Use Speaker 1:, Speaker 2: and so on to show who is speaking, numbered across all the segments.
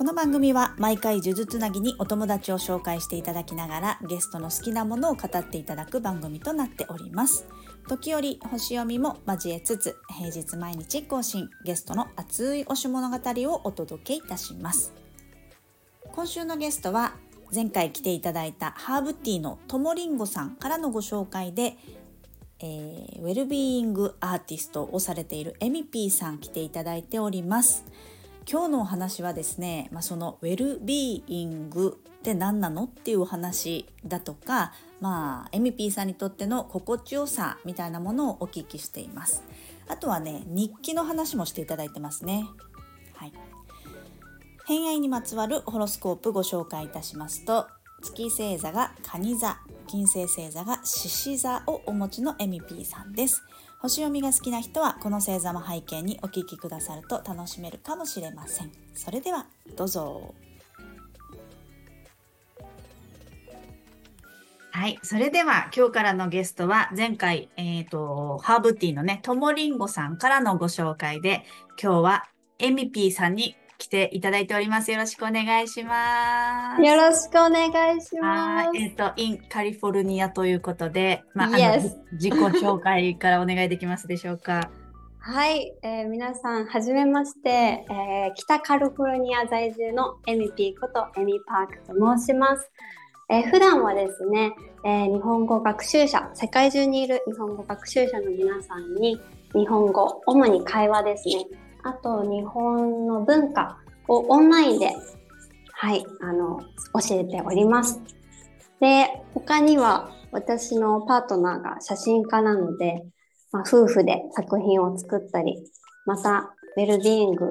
Speaker 1: この番組は毎回呪術つなぎにお友達を紹介していただきながらゲストの好きなものを語っていただく番組となっております。時折星読みも交えつつ平日毎日更新ゲストの熱い推し物語をお届けいたします。今週のゲストは前回来ていただいたハーブティーのともりんごさんからのご紹介で、えー、ウェルビーイングアーティストをされているエミピーさん来ていただいております。今日のお話はですね、まあ、そのウェルビーイングって何なのっていうお話だとかまあエミピーさんにとっての心地よさみたいなものをお聞きしています。あとはね日記の話もしていただいてますね。はい。偏愛にまつわるホロスコープご紹介いたしますと月星座が蟹座。金星星座が獅子座をお持ちのエミピーさんです星読みが好きな人はこの星座も背景にお聞きくださると楽しめるかもしれませんそれではどうぞはい。それでは、今日からのゲストは、前回、えっ、ー、と、ハーブティーのね、ともりんごさんからのご紹介で、今日は、エミピーさんに来ていただいております。よろしくお願いします。
Speaker 2: よろしくお願いします。
Speaker 1: えっ、ー、と、インカリフォルニアということで、まあ、yes. 自己紹介からお願いできますでしょうか。
Speaker 2: はい、えー、皆さん、はじめまして、えー、北カリフォルニア在住のエミピーことエミパークと申します。えー、普段はですね、えー、日本語学習者、世界中にいる日本語学習者の皆さんに、日本語、主に会話ですね、あと日本の文化をオンラインで、はい、あの、教えております。で、他には私のパートナーが写真家なので、まあ、夫婦で作品を作ったり、また、ウェルビーイング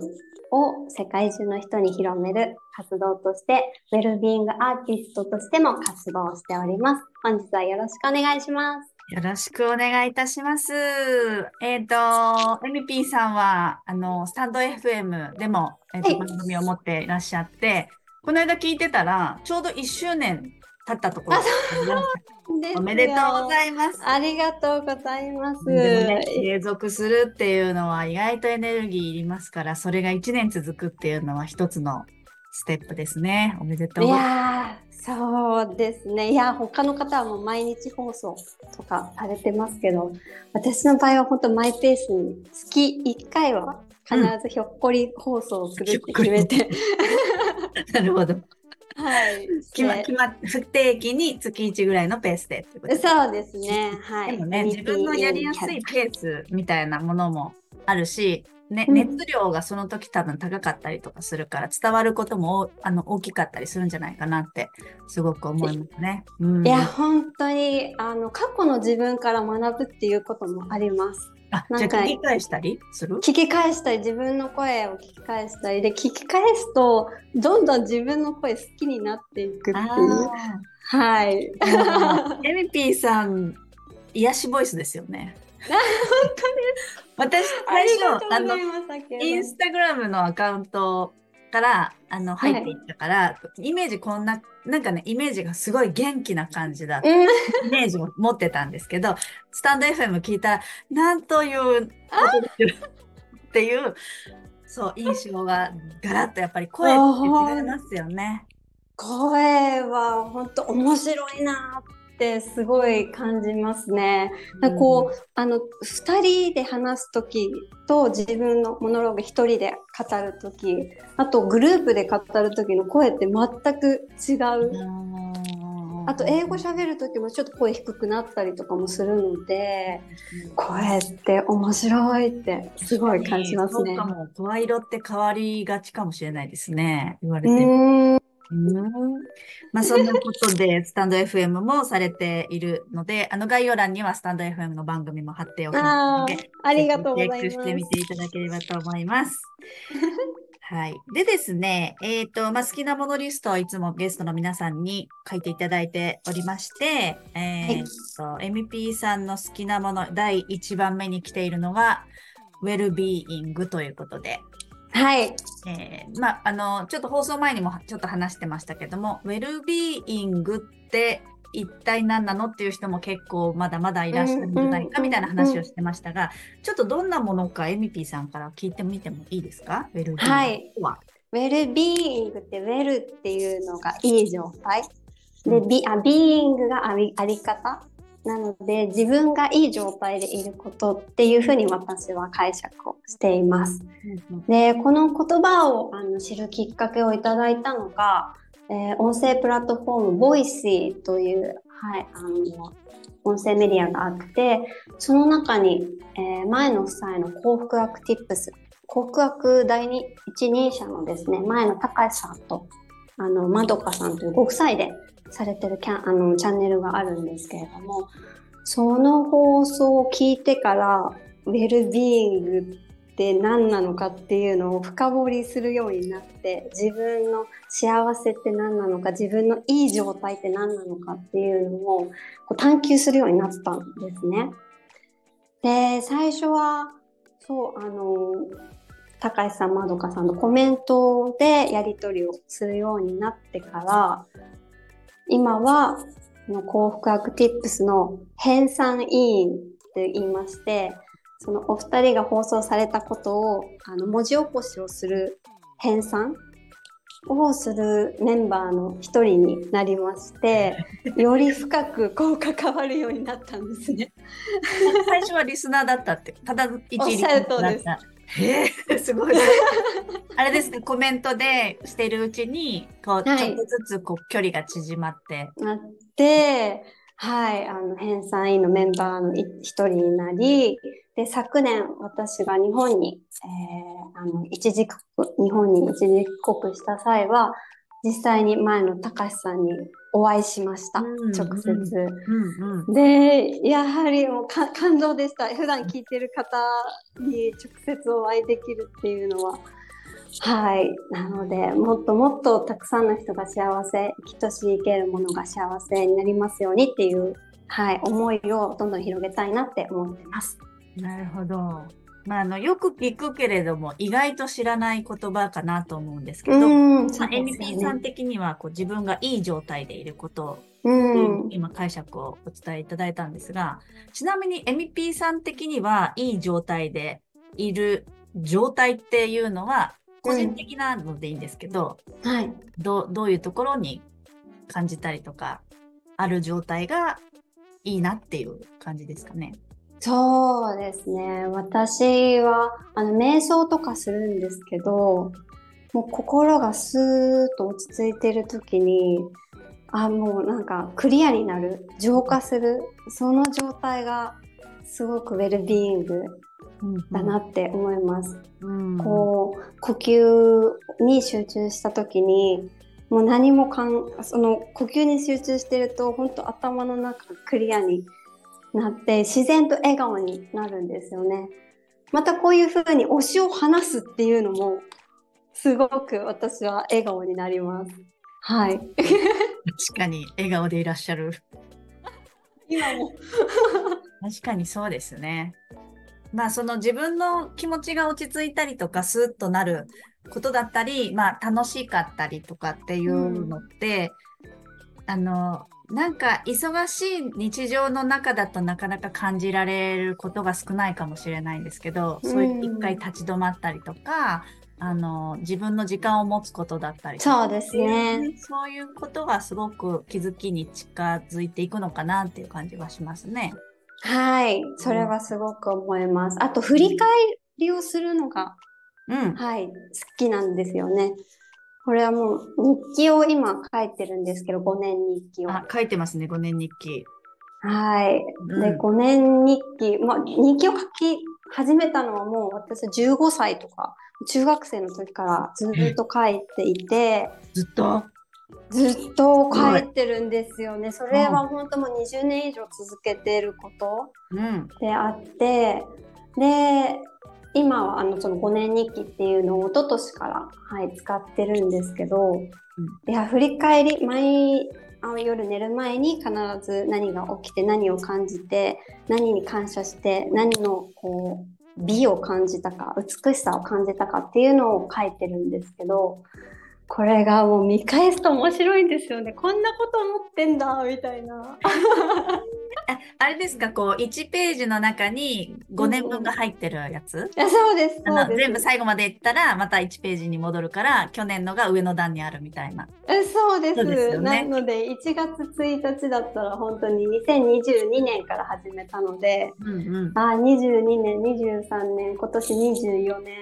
Speaker 2: を世界中の人に広める活動として、ウェルビーイングアーティストとしても活動しております。本日はよろしくお願いします。
Speaker 1: よろしくお願いいたします。えっ、ー、と、MP さんは、あの、スタンド FM でも、えーと、はい、番組を持っていらっしゃって、この間聞いてたら、ちょうど1周年経ったところおめでとうございます。
Speaker 2: ありがとうございます。
Speaker 1: ね、継続するっていうのは意外とエネルギーいりますから、それが1年続くっていうのは一つのステップですね。おめでとうございます。
Speaker 2: そうですね。いや、他の方はもう毎日放送とかされてますけど、私の場合は本当マイペースに月1回は必ずひょっこり放送をするって決めて。
Speaker 1: うん、なるほど。はい。決ま、決ま、不定期に月1ぐらいのペースでってこと
Speaker 2: そうですね。はい。
Speaker 1: でもね、自分のやりやすいペースみたいなものもあるし、ね、熱量がその時多分高かったりとかするから伝わることもあの大きかったりするんじゃないかなってすごく思いますね。
Speaker 2: うん、いや本当にあの過去の自分から学ぶっていうこともあります。
Speaker 1: あなんか聞き返したりする？
Speaker 2: 聞き返したり自分の声を聞き返したりで聞き返すとどんどん自分の声好きになっていくっていう。はい。
Speaker 1: エミピーさん癒しボイスですよね。
Speaker 2: 本当です
Speaker 1: 私、最初、あの、インスタグラムのアカウントからあの入っていったから、はい、イメージこんな、なんかね、イメージがすごい元気な感じだ、イメージを持ってたんですけど、スタンド FM 聞いたら、なんというっていう、そう、印象がガラッとやっぱり声って違いますよね。
Speaker 2: 声は本当面白いなっってすごい感じますね。うん、こうあの2人で話す時と自分のモノローグ1人で語る時あとグループで語る時の声って全く違う。あと英語喋る時もちょっと声低くなったりとかもするので、声って面白いってすごい感じますね。そうか
Speaker 1: も声色って変わりがちかもしれないですね。言われてうんまあ、そんなことで、スタンド FM もされているので、あの概要欄にはスタンド FM の番組も貼っておきますので、
Speaker 2: ありがとうございます。チェッ
Speaker 1: クしてみていただければと思います。はい。でですね、えっ、ー、と、まあ、好きなものリストをいつもゲストの皆さんに書いていただいておりまして、えっ、ー、と、はい、MP さんの好きなもの、第1番目に来ているのが、ウェルビーイングということで、
Speaker 2: はい。
Speaker 1: えーまあ、あの、ちょっと放送前にもちょっと話してましたけども、ウェルビーイングって一体何なのっていう人も結構まだまだいらっしゃるんじゃないかみたいな話をしてましたが、ちょっとどんなものかエミピーさんから聞いてみてもいいですか？ウェルビーイングは。
Speaker 2: ウェルビーイングってウェルっていうのがいい状態？で、ビあビーイングがありあり方？なので自分がいい状態でいることっていうふうに私は解釈をしています。でこの言葉をあの知るきっかけをいただいたのが、えー音声プラットフォーム Voicy という、はい、あの音声メディアがあってその中に、えー前野夫妻の幸福学 tips 幸福学第一人者のですね前野隆司さんとあのまどかさんというご夫妻でされてるキャあのチャンネルがあるんですけれどもその放送を聞いてからウェルビーイングって何なのかっていうのを深掘りするようになって自分の幸せって何なのか自分のいい状態って何なのかっていうのをこう探求するようになったんですね。で最初はそうあの高橋さんまどかさんのコメントでやり取りをするようになってから今は幸福学ティップスの編纂委員って言いましてそのお二人が放送されたことをあの文字起こしをする編纂をするメンバーの一人になりまして より深くこう関わるようになったんですね。
Speaker 1: 最初はリスナーだったって、ただ一リスナーだった。へえ、すごい。あれですね、コメントでしてるうちに、こう、
Speaker 2: はい
Speaker 1: ちょっとずつこう距離が縮まって、
Speaker 2: なって、はい、あの、編纂委員のメンバーのい一人になり、で、昨年私が日本に、えー、あの、一時日本に一時帰国した際は、実際に前の高橋さんにお会いしました、
Speaker 1: うん
Speaker 2: 直接。
Speaker 1: うんうん。
Speaker 2: で、やはりもうか感動でした。普段聞いてる方に直接お会いできるっていうのは。はい。なので、もっともっとたくさんの人が幸せ、生きとし生けるものが幸せになりますようにっていう、はい、思いをどんどん広げたいなって思ってます。
Speaker 1: なるほど。まあ、あの、よく聞くけれども、意外と知らない言葉かなと思うんですけど、
Speaker 2: うん、
Speaker 1: まあ、
Speaker 2: そうですよ
Speaker 1: NP さん
Speaker 2: ね。
Speaker 1: 的にはこう自分がいい状態でいること
Speaker 2: う
Speaker 1: という、
Speaker 2: ん。
Speaker 1: 今解釈をお伝えいただいたんですが、ちなみに MP さん的にはいい状態でいる状態っていうのは、個人的なのでいいんですけど、
Speaker 2: はい。
Speaker 1: どうどういうところに感じたりとか、ある状態がいいなっていう感じですかね。
Speaker 2: そうですね。私は、あの、瞑想とかするんですけど、もう心がスーッと落ち着いてる時に、あ、もうなんかクリアになる、浄化する、その状態がすごくウェルビーイングだなって思います。
Speaker 1: うん。
Speaker 2: こう、呼吸に集中した時に、もう何もかん、その呼吸に集中してると、本当頭の中がクリアになって、自然と笑顔になるんですよね。またこういう風に推しを話すっていうのも、すごく私は笑顔になります。はい。
Speaker 1: 確かに笑顔でいらっしゃる。
Speaker 2: 今も。
Speaker 1: 確かにそうですね。まあその自分の気持ちが落ち着いたりとかスーッとなることだったり、まあ楽しかったりとかっていうのって、あの、なんか忙しい日常の中だとなかなか感じられることが少ないかもしれないんですけど、そういう一回立ち止まったりとか、あの、自分の時間を持つことだったりとか
Speaker 2: そうですね。
Speaker 1: そういうことがすごく気づきに近づいていくのかなっていう感じはしますね。
Speaker 2: はい。それはすごく思います。あと、振り返りをするのが
Speaker 1: うん。
Speaker 2: はい、好きなんですよね。これはもう日記を今書いてるんですけど、5年日記を。
Speaker 1: あ、書いてますね、5年日記。
Speaker 2: はい。
Speaker 1: うん
Speaker 2: で、5年日記、まあ、日記を書き始めたのはもう私15歳とか、中学生の時からずっと書いていて、
Speaker 1: ずっと？
Speaker 2: ずっと書いてるんですよね。それは本当もう20年以上続けてること。
Speaker 1: うん。
Speaker 2: であってで今はあのその5年日記っていうのを一昨年から、はい、使ってるんですけど、いや振り返り毎あ夜寝る前に必ず何が起きて何を感じて何に感謝して何のこう美を感じたか美しさを感じたかっていうのを書いてるんですけどこれがもう見返すと面白いんですよね。こんなこと思ってんだみたいな。
Speaker 1: ああれですか？こう1ページの中に5年分が入ってるやつ、
Speaker 2: うです
Speaker 1: あ
Speaker 2: そうです。
Speaker 1: の全部最後までいったらまた1ページに戻るから去年のが上の段にあるみたいな。
Speaker 2: えそうです。
Speaker 1: ね。
Speaker 2: なので1月1日だったら本当に2022年から始めたので
Speaker 1: うんうん、
Speaker 2: あ22年23年今年24年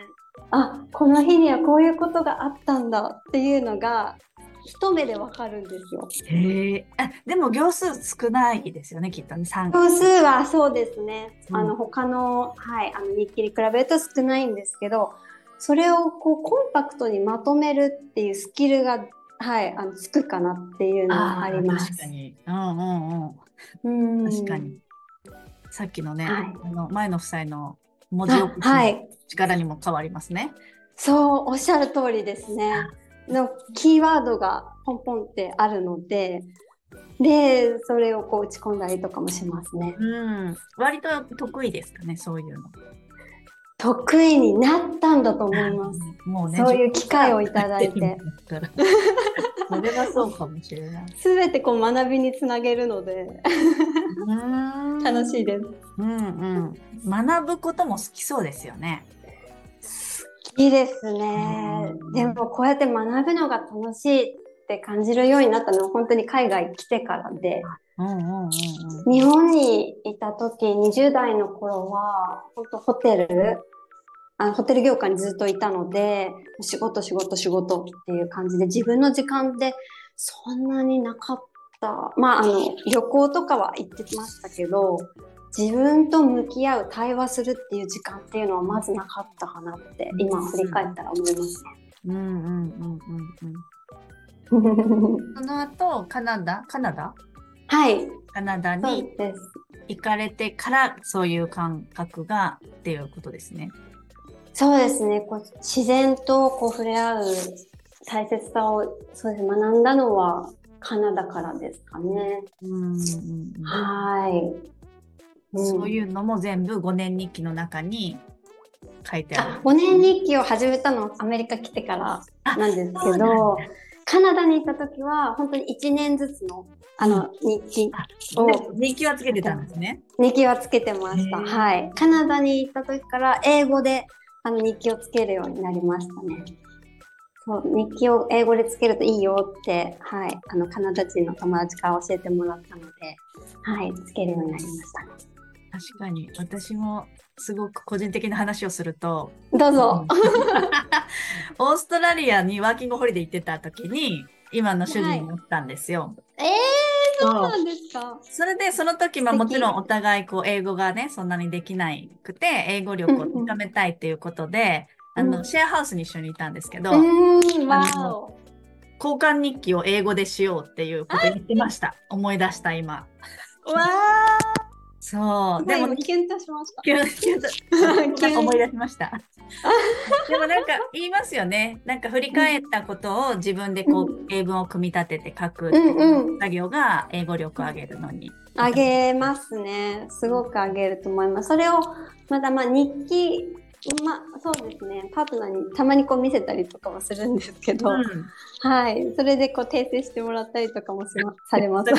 Speaker 2: あこの日にはこういうことがあったんだっていうのが一目でわかるんですよ。
Speaker 1: へえ。あでも行数少ないですよねきっとね3
Speaker 2: 票数はそうですね、
Speaker 1: うん
Speaker 2: あの他の,、はい、あの日記に比べると少ないんですけどそれをこうコンパクトにまとめるっていうスキルが、はい、あのつくかなっていうのがあります。
Speaker 1: 確かに。うんうんうん。
Speaker 2: うん
Speaker 1: 確かに。さっきのね、
Speaker 2: はい
Speaker 1: あの前の夫妻の文字起
Speaker 2: あ
Speaker 1: こしの
Speaker 2: はい
Speaker 1: 力にも変わりますね。
Speaker 2: そうおっしゃる通りですね。のキーワードがポンポンってあるのででそれをこう打ち込んだりとかもしますね。
Speaker 1: うん。割と得意ですかね、そういうの。
Speaker 2: 得意になったんだと思います。
Speaker 1: もうね、
Speaker 2: そういう機会をいただいて。
Speaker 1: それはそうかもしれない。
Speaker 2: すべてこう学びにつなげるので楽しいです。
Speaker 1: うんうん。学ぶことも好きそうですよね。
Speaker 2: いいですね
Speaker 1: うん。
Speaker 2: でもこうやって学ぶのが楽しいって感じるようになったのは本当に海外来てからで、
Speaker 1: うんうんうんうん。
Speaker 2: 日本にいた時20代の頃は本当ホテルあのホテル業界にずっといたので仕事仕事仕事っていう感じで自分の時間ってそんなになかったまああの旅行とかは行ってましたけど自分と向き合う対話するっていう時間っていうのはまずなかったかなって今振り返ったら思います
Speaker 1: うんうんうんうんうん。
Speaker 2: ね。
Speaker 1: その後、カナダ、カナダ？
Speaker 2: はい、
Speaker 1: カナダに。行かれてからそういう感覚がっていうことですね。
Speaker 2: そうですね。こう自然とこう触れ合う大切さをそうです学んだのはカナダからですかね。
Speaker 1: うん
Speaker 2: はい。うん
Speaker 1: そういうのも全部5年日記の中に書いてあ
Speaker 2: あ
Speaker 1: る。
Speaker 2: 5年日記を始めたのはアメリカ来てからなんですけど、カナダに行った時は本当に1年ずつのあの日記を
Speaker 1: で日記はつけてたんですね。
Speaker 2: 日記はつけてました。はい。カナダに行った時から英語であの日記をつけるようになりましたね。そう日記を英語でつけるといいよって、はい、あのカナダ人の友達から教えてもらったので、はい、つけるようになりましたね。
Speaker 1: 確かに私もすごく個人的な話をすると、
Speaker 2: どうぞ。
Speaker 1: オーストラリアにワーキングホリデー行ってた時に今の主人に乗ったんですよ。
Speaker 2: えー、そうなんですか。
Speaker 1: それでその時まあもちろんお互いこう英語がねそんなにできないくて英語力を高めたいっていうことで、あ
Speaker 2: うん
Speaker 1: のシェアハウスに一緒にいたんですけど。交換日記を英語でしようっていうこと言ってました。思い出した今。
Speaker 2: わ
Speaker 1: そう。
Speaker 2: ー。
Speaker 1: でも
Speaker 2: 今、キュンとしました。
Speaker 1: キュンキュンと
Speaker 2: キュン
Speaker 1: 思い出しました。でもなんか言いますよね。なんか振り返ったことを自分でこ
Speaker 2: う
Speaker 1: う英文を組み立てて書く作業が英語力を上げるのに。
Speaker 2: あげますね。すごくあげると思います。それをまだまあ日記、まあそうですね。パートナーにたまにこう見せたりとかもするんですけど、
Speaker 1: うん
Speaker 2: はい。それでこう訂正してもらったりとかもしまされます。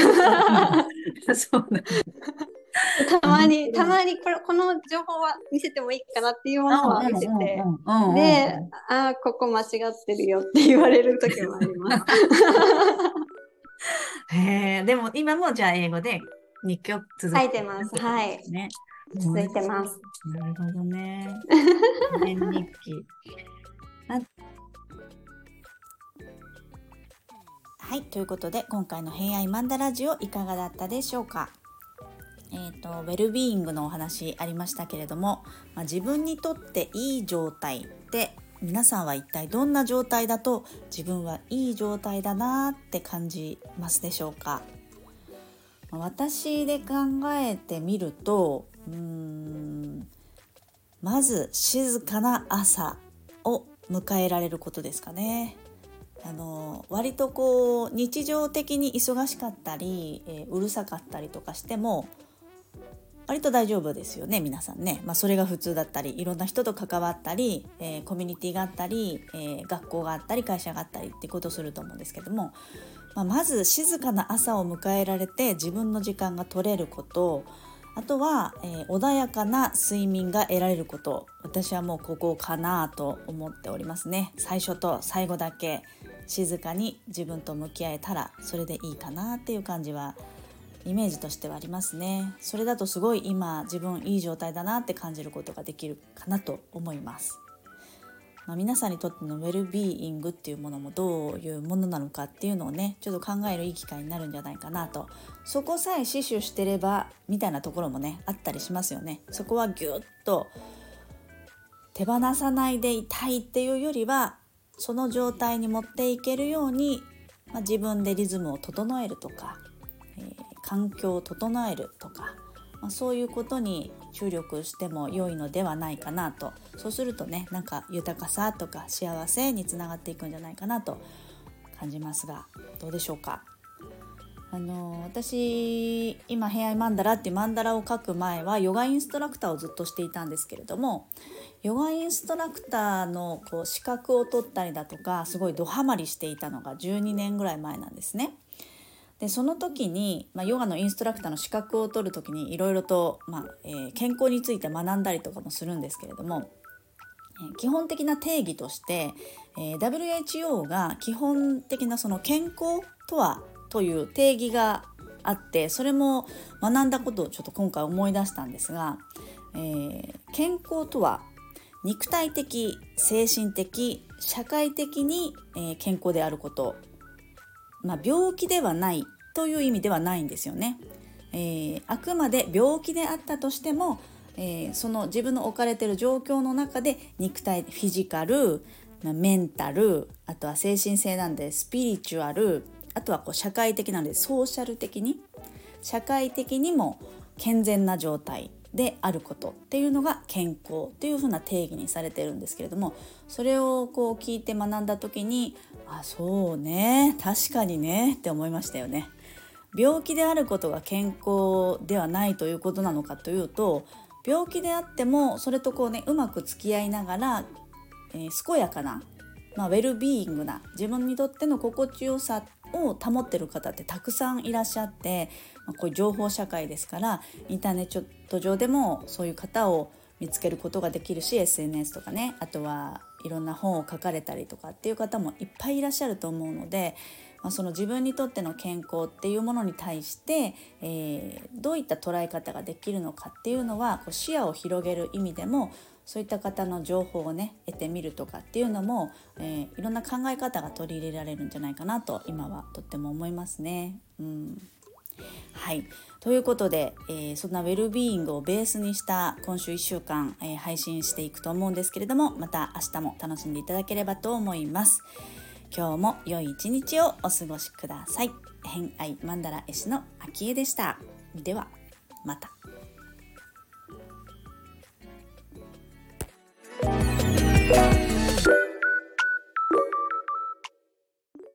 Speaker 1: そうなんだ
Speaker 2: たまに、たまにこれこの情報は見せてもいいかなっていうものは見せて、で、ああ、ここ間違ってるよって言われる時もあります。
Speaker 1: へえ、でも今もじゃあ英語で日記を続
Speaker 2: 書
Speaker 1: けて
Speaker 2: いてます。はい。
Speaker 1: ね。
Speaker 2: 続いてます。
Speaker 1: なるほどね。年日記。
Speaker 3: はい、ということで今回の「偏愛マンダラジオ」いかがだったでしょうか？えー、とウェルビーイングのお話ありましたけれども、まあ、自分にとっていい状態って皆さんは一体どんな状態だと自分はいい状態だなって感じますでしょうか？私で考えてみるとうんまず静かな朝を迎えられることですかね。あの割とこう日常的に忙しかったり、えーうるさかったりとかしても
Speaker 1: 割と大丈夫ですよね皆さんね、まあ、それが普通だったりいろんな人と関わったり、えー、コミュニティがあったり、えー、学校があったり会社があったりってことをすると思うんですけども、まあ、まず静かな朝を迎えられて自分の時間が取れることあとは、えー、穏やかな睡眠が得られること私はもうここかなと思っておりますね。最初と最後だけ静かに自分と向き合えたらそれでいいかなっていう感じはイメージとしてはありますね。それだとすごい今自分いい状態だなって感じることができるかなと思います、まあ、皆さんにとってのウェルビーイングっていうものもどういうものなのかっていうのをねちょっと考えるいい機会になるんじゃないかなと。そこさえ死守してればみたいなところもねあったりしますよね。そこはぎゅっと手放さないでいたいっていうよりはその状態に持っていけるように、まあ、自分でリズムを整えるとか環境を整えるとか、まあ、そういうことに注力しても良いのではないかなとそうするとねなんか豊かさとか幸せにつながっていくんじゃないかなと感じますがどうでしょうか？あの私今「ヘアマンダラ」っていうマンダラを書く前はヨガインストラクターをずっとしていたんですけれどもヨガインストラクターのこう資格を取ったりだとかすごいドハマりしていたのが12年ぐらい前なんですね。でその時に、まあ、ヨガのインストラクターの資格を取る時にいろいろと、まあえー、健康について学んだりとかもするんですけれども、えー、基本的な定義として、えー、WHO が基本的なその健康とはという定義があってそれも学んだことをちょっと今回思い出したんですが、えー、健康とは肉体的精神的社会的に、え、健康であること。まあ、病気ではないという意味ではないんですよね。えー、あくまで病気であったとしても、えー、その自分の置かれてる状況の中で肉体フィジカルメンタルあとは精神性なんでスピリチュアルあとはこう社会的なのでソーシャル的に社会的にも健全な状態であることっていうのが健康っていうふうな定義にされてるんですけれどもそれをこう聞いて学んだ時にあそうね確かにねって思いましたよね。病気であることが健康ではないということなのかというと病気であってもそれとこうねうまく付き合いながら、えー、健やかな、まあ、ウェルビーイングな自分にとっての心地よさを保ってる方ってたくさんいらっしゃって、まあ、こういう情報社会ですからインターネット上でもそういう方を見つけることができるし SNS とかねあとはいろんな本を書かれたりとかっていう方もいっぱいいらっしゃると思うので、まあ、その自分にとっての健康っていうものに対して、えー、どういった捉え方ができるのかっていうのはこう視野を広げる意味でもそういった方の情報をね得てみるとかっていうのも、えー、いろんな考え方が取り入れられるんじゃないかなと今はとっても思いますね。うんはい、ということで、えー、そんなウェルビーイングをベースにした今週1週間、えー、配信していくと思うんですけれどもまた明日も楽しんでいただければと思います。今日も良い一日をお過ごしください。偏愛マンダラ絵師の秋江でした。ではまた。